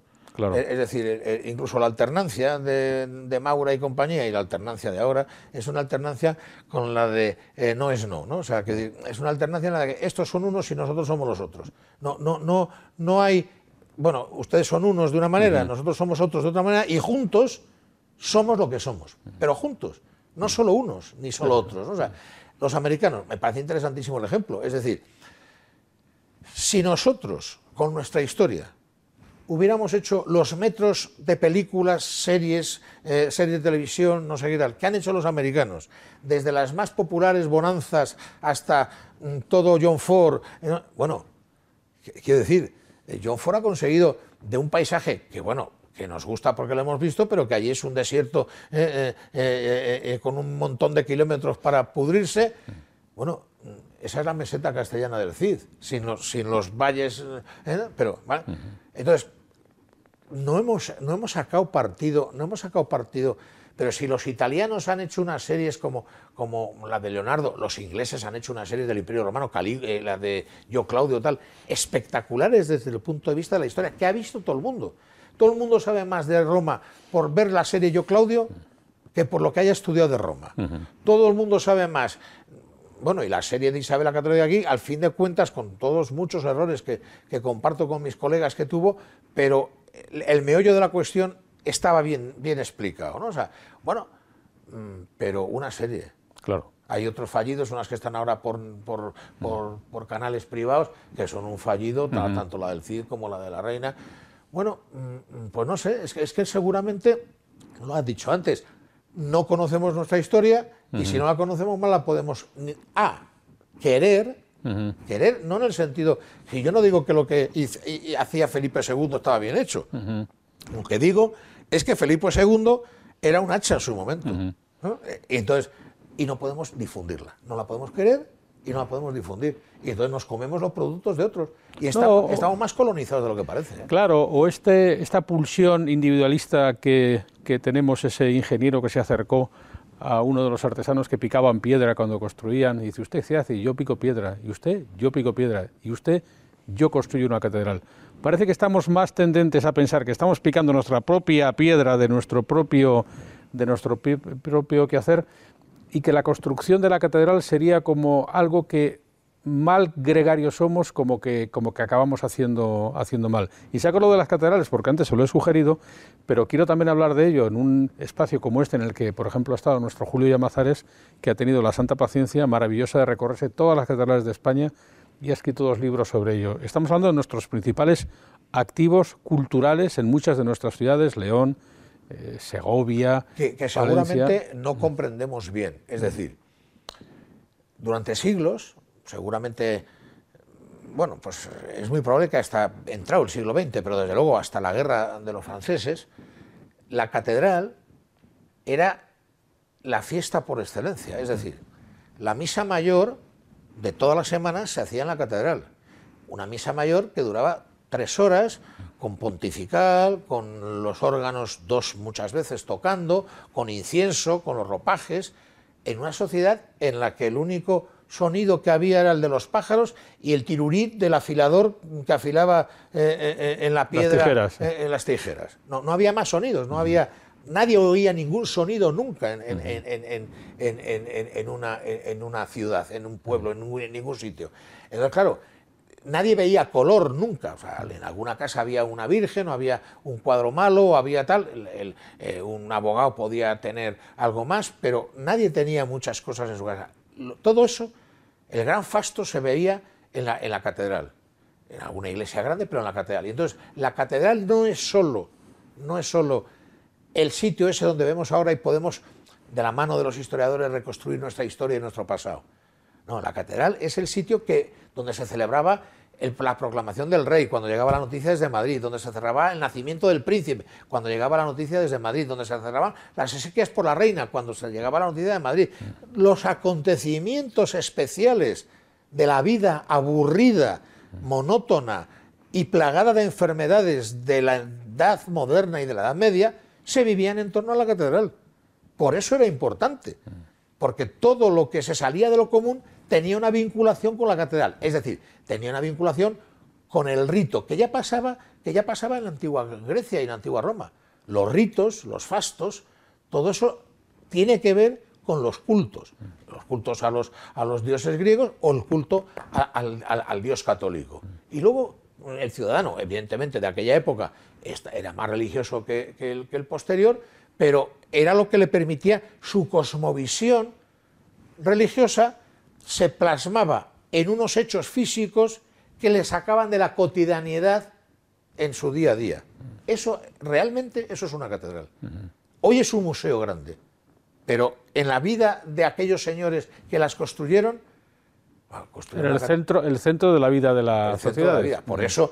Es decir, incluso la alternancia de, Maura y compañía y la alternancia de ahora es una alternancia con la de eh, no es no, ¿no? O sea, que es una alternancia en la de que estos son unos y nosotros somos los otros. No, no, no, no hay, bueno, ustedes son unos de una manera, nosotros somos otros de otra manera y juntos somos lo que somos, pero juntos, no solo unos ni solo otros. O sea, los americanos, me parece interesantísimo el ejemplo, es decir, si nosotros con nuestra historia. Hubiéramos hecho los metros de películas, series, eh, series de televisión, no sé qué tal, que han hecho los americanos, desde las más populares bonanzas hasta mm, todo John Ford, eh, bueno, quiero decir, eh, John Ford ha conseguido de un paisaje que, bueno, que nos gusta porque lo hemos visto, pero que allí es un desierto con un montón de kilómetros para pudrirse, bueno, esa es la meseta castellana del Cid, sin los, sin los valles, pero, ¿vale? Entonces, no hemos, no hemos sacado partido, no hemos sacado partido, pero si los italianos han hecho unas series como, como la de Leonardo, los ingleses han hecho una serie del Imperio Romano, eh, la de Yo Claudio, tal, espectaculares desde el punto de vista de la historia, que ha visto todo el mundo. Todo el mundo sabe más de Roma por ver la serie Yo Claudio que por lo que haya estudiado de Roma. Todo el mundo sabe más bueno, y la serie de Isabel la Católica aquí, al fin de cuentas, con todos muchos errores que, que, comparto con mis colegas que tuvo, pero el meollo de la cuestión estaba bien, bien explicado, ¿no? O sea, bueno, mm, pero una serie. Claro. Hay otros fallidos, unas que están ahora por, por, por, canales privados, que son un fallido, tanto la del CID como la de la Reina. Bueno, mm, pues no sé, es que, es que seguramente, lo has dicho antes, no conocemos nuestra historia y si no la conocemos más la podemos, a, querer Querer, no en el sentido, si yo no digo que lo que hacía Felipe II estaba bien hecho, lo que digo es que Felipe II era un hacha en su momento. Y entonces, y no podemos difundirla, no la podemos querer y no la podemos difundir. Y entonces nos comemos los productos de otros. Y estamos más colonizados de lo que parece. ¿eh? Claro, o este, esta pulsión individualista que, que tenemos ese ingeniero que se acercó a uno de los artesanos que picaban piedra cuando construían, y dice, usted qué hace, y yo pico piedra, y usted, yo pico piedra, y usted, yo construyo una catedral. Parece que estamos más tendentes a pensar que estamos picando nuestra propia piedra de nuestro propio, de nuestro propio quehacer y que la construcción de la catedral sería como algo que mal gregarios somos como que, como que acabamos haciendo, haciendo mal. Y saco lo de las catedrales porque antes se lo he sugerido, pero quiero también hablar de ello en un espacio como este en el que, por ejemplo, ha estado nuestro Julio Llamazares, que ha tenido la santa paciencia maravillosa de recorrerse todas las catedrales de España y ha escrito dos libros sobre ello. Estamos hablando de nuestros principales activos culturales en muchas de nuestras ciudades, León, eh, Segovia. Que, que seguramente no comprendemos bien. Es decir, durante siglos seguramente, bueno, pues es muy probable que hasta entrado el siglo XX, pero desde luego hasta la guerra de los franceses, la catedral era la fiesta por excelencia, es decir, la misa mayor de todas las semanas se hacía en la catedral. Una misa mayor que duraba tres horas, con pontifical, con los órganos dos muchas veces tocando, con incienso, con los ropajes, en una sociedad en la que el único sonido que había era el de los pájaros y el tirurit del afilador que afilaba eh, eh, eh, en la piedra, en las tijeras. No, no había más sonidos, no había, nadie oía ningún sonido nunca en, en, una, en, una, ciudad, en un pueblo, en, ningún sitio. Entonces, claro, nadie veía color nunca. O sea, en alguna casa había una virgen, o había un cuadro malo, o había tal. un abogado podía tener algo más, pero nadie tenía muchas cosas en su casa. Todo eso el gran fasto se veía en la, catedral, en alguna iglesia grande, pero en la catedral. Y entonces, la catedral no es solo, no es solo el sitio ese donde vemos ahora y podemos, de la mano de los historiadores, reconstruir nuestra historia y nuestro pasado. No, la catedral es el sitio que, donde se celebraba la proclamación del rey, cuando llegaba la noticia desde Madrid, donde se cerraba el nacimiento del príncipe, cuando llegaba la noticia desde Madrid, donde se cerraban las exequias por la reina, cuando se llegaba la noticia de Madrid. Los acontecimientos especiales de la vida aburrida, monótona y plagada de enfermedades de la edad moderna y de la edad media, se vivían en torno a la catedral. Por eso era importante, porque todo lo que se salía de lo común tenía una vinculación con la catedral, es decir, tenía una vinculación con el rito, que ya pasaba, que ya pasaba en la antigua Grecia y en la antigua Roma. Los ritos, los fastos, todo eso tiene que ver con los cultos, los cultos a los, a los dioses griegos o el culto al, dios católico. Y luego el ciudadano, evidentemente, de aquella época era más religioso que, que el posterior, pero era lo que le permitía su cosmovisión religiosa se plasmaba en unos hechos físicos que le sacaban de la cotidianidad en su día a día. Eso realmente eso es una catedral. Hoy es un museo grande, pero en la vida de aquellos señores que las construyeron, Era el centro, el centro de la vida de la sociedad. Por eso,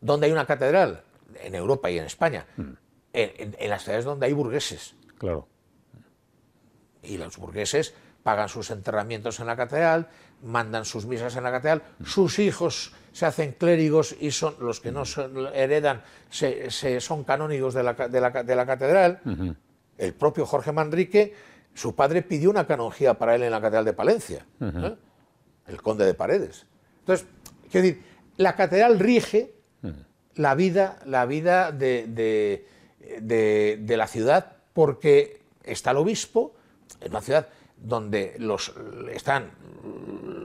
donde hay una catedral, en Europa y en España, mm. en, en las ciudades donde hay burgueses. Claro. Y los burgueses pagan sus enterramientos en la catedral, mandan sus misas en la catedral, sus hijos se hacen clérigos y son los que no heredan se, son canónigos de la, de la, catedral. El propio Jorge Manrique, su padre pidió una canonjía para él en la catedral de Palencia, ¿eh? el conde de Paredes. Entonces, quiero decir, la catedral rige la vida, la vida de, de la ciudad porque está el obispo, en una ciudad donde los, están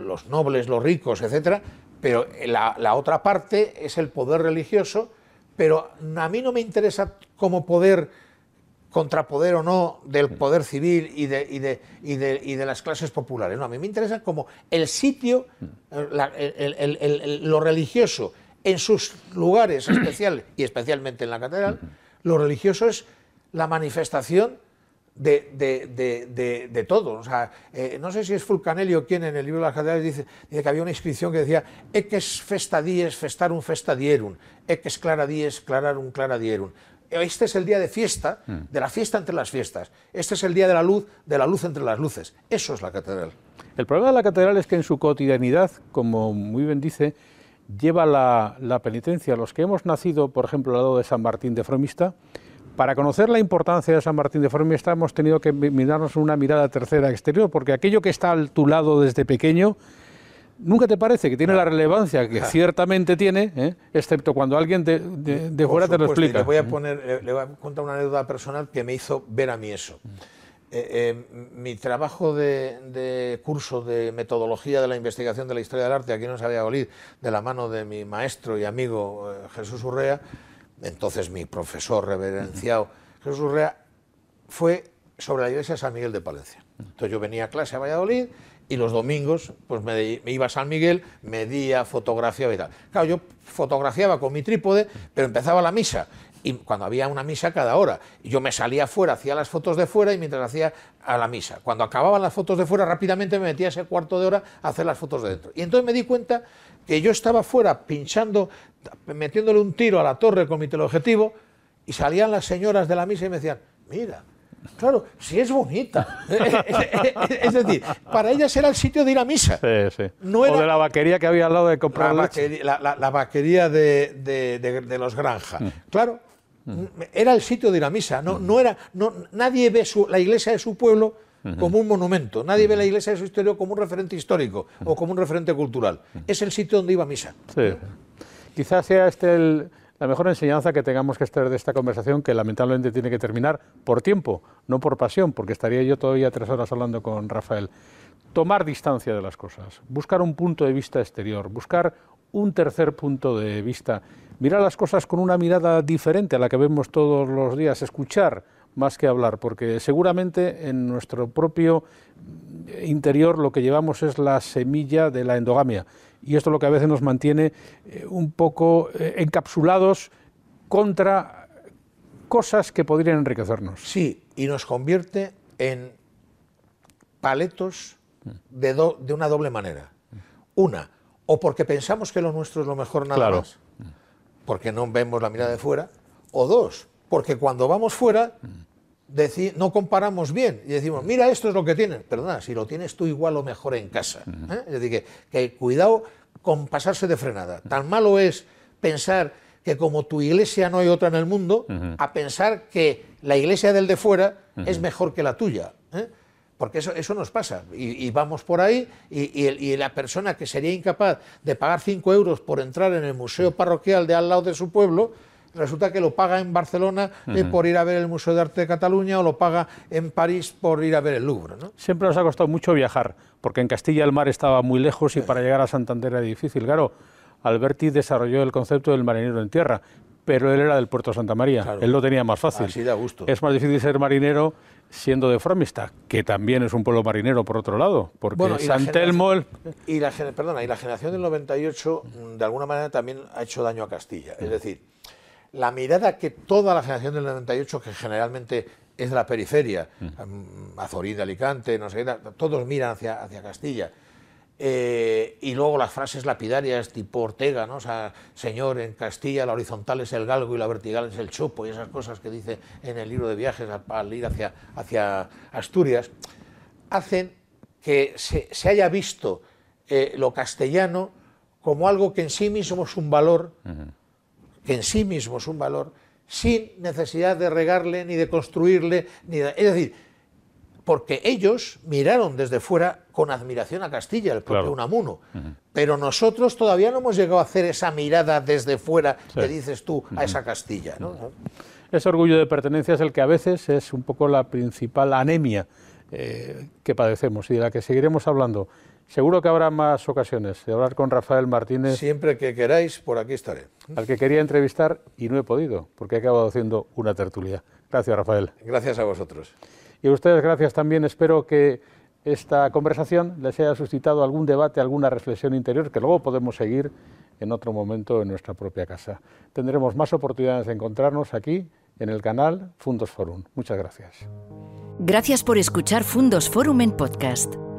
los nobles, los ricos, etcétera, pero la, otra parte es el poder religioso, pero a mí no me interesa como poder contrapoder o no del poder civil y de, y de, y de, y de las clases populares. No, a mí me interesa como el sitio, lo religioso en sus lugares especiales y especialmente en la catedral, lo religioso es la manifestación de, de, todo. O sea, eh, no sé si es Fulcanelli quien en el libro de las catedrales dice, dice, que había una inscripción que decía Eques festa dies festarum festa dierum, eques clara dies clararum clara dierum. Este es el día de fiesta, mm. de la fiesta entre las fiestas. Este es el día de la luz, de la luz entre las luces. Eso es la catedral. El problema de la catedral es que en su cotidianidad, como muy bien dice, lleva la, la penitencia. Los que hemos nacido, por ejemplo, al lado de San Martín de Fromista, para conocer la importancia de San Martín de Formista hemos tenido que mirarnos una mirada tercera exterior, porque aquello que está a tu lado desde pequeño nunca te parece que tiene la relevancia que ciertamente tiene, ¿eh? excepto cuando alguien de, de, fuera te lo explica. Le voy a poner, le voy a contar una anécdota personal que me hizo ver a mí eso. Eh, eh, mi trabajo de, curso de metodología de la investigación de la historia del arte aquí en Valladolid, de la mano de mi maestro y amigo Jesús Urrea, entonces mi profesor reverenciado Jesús Urrea, fue sobre la iglesia de San Miguel de Palencia. Entonces yo venía a clase a Valladolid y los domingos pues me, iba a San Miguel, medía, fotografiaba y tal. Claro, yo fotografiaba con mi trípode, pero empezaba la misa y cuando había una misa cada hora. Yo me salía fuera, hacía las fotos de fuera y mientras hacía a la misa. Cuando acababan las fotos de fuera, rápidamente me metía ese cuarto de hora a hacer las fotos de dentro. Y entonces me di cuenta que yo estaba fuera pinchando, metiéndole un tiro a la torre con mi teleobjetivo y salían las señoras de la misa y me decían, mira, Claro, si es bonita. es decir, para ellas era el sitio de ir a misa. Sí, sí. o de la vaquería que había al lado de comprar la Vaquería, la, vaquería de, los Granja. Mm. Claro, mm. era el sitio de ir a misa. No, mm. no era, no, nadie ve la iglesia de su pueblo como un monumento. Nadie ve la iglesia de su historia como un referente histórico o como un referente cultural. Es el sitio donde iba a misa. Sí. Quizás sea este la mejor enseñanza que tengamos que extraer de esta conversación, que lamentablemente tiene que terminar por tiempo, no por pasión, porque estaría yo todavía tres horas hablando con Rafael. Tomar distancia de las cosas, buscar un punto de vista exterior, buscar un tercer punto de vista, mirar las cosas con una mirada diferente a la que vemos todos los días, escuchar más que hablar, porque seguramente en nuestro propio interior lo que llevamos es la semilla de la endogamia y esto es lo que a veces nos mantiene eh, un poco eh, encapsulados contra cosas que podrían enriquecernos. Sí, y nos convierte en paletos de, de una doble manera. Una, o porque pensamos que lo nuestro es lo mejor nada más, porque no vemos la mirada de fuera, o dos, porque cuando vamos fuera no comparamos bien y decimos, mira, esto es lo que tienen. Perdona, si lo tienes tú igual o mejor en casa. ¿eh? Es decir, que, cuidado con pasarse de frenada. Tan malo es pensar que como tu iglesia no hay otra en el mundo, a pensar que la iglesia del de fuera es mejor que la tuya. ¿eh? Porque eso, eso nos pasa. Y, vamos por ahí y, y, la persona que sería incapaz de pagar 5 euros por entrar en el museo parroquial de al lado de su pueblo, resulta que lo paga en Barcelona eh, por ir a ver el Museo de Arte de Cataluña o lo paga en París por ir a ver el Louvre. ¿no? Siempre nos ha costado mucho viajar, porque en Castilla el mar estaba muy lejos y para llegar a Santander era difícil. Claro, Alberti desarrolló el concepto del marinero en tierra, pero él era del puerto de Santa María, él lo tenía más fácil. Así da gusto. Es más difícil ser marinero siendo de Fromista, que también es un pueblo marinero por otro lado, porque San Telmo... Y la, perdona, y la generación del 98 de alguna manera también ha hecho daño a Castilla. Es decir, la mirada que toda la generación del 98, que generalmente es de la periferia, mm. Azorín de Alicante, no sé qué, todos miran hacia, hacia Castilla. Eh, y luego las frases lapidarias tipo Ortega, ¿no? O sea, señor, en Castilla la horizontal es el galgo y la vertical es el chopo, y esas cosas que dice en el libro de viajes al, ir hacia, hacia Asturias, hacen que se, haya visto eh, lo castellano como algo que en sí mismo es un valor que en sí mismo es un valor, sin necesidad de regarle ni de construirle, ni es decir, porque ellos miraron desde fuera con admiración a Castilla, el propio Unamuno, pero nosotros todavía no hemos llegado a hacer esa mirada desde fuera que dices tú a esa Castilla. Ese orgullo de pertenencia es el que a veces es un poco la principal anemia eh, que padecemos y de la que seguiremos hablando. Seguro que habrá más ocasiones de hablar con Rafael Martínez. Siempre que queráis, por aquí estaré. Al que quería entrevistar y no he podido, porque he acabado haciendo una tertulia. Gracias, Rafael. Gracias a vosotros. Y a ustedes, gracias también. Espero que esta conversación les haya suscitado algún debate, alguna reflexión interior, que luego podemos seguir en otro momento en nuestra propia casa. Tendremos más oportunidades de encontrarnos aquí en el canal Fundos Forum. Muchas gracias. Gracias por escuchar Fundos Forum en podcast.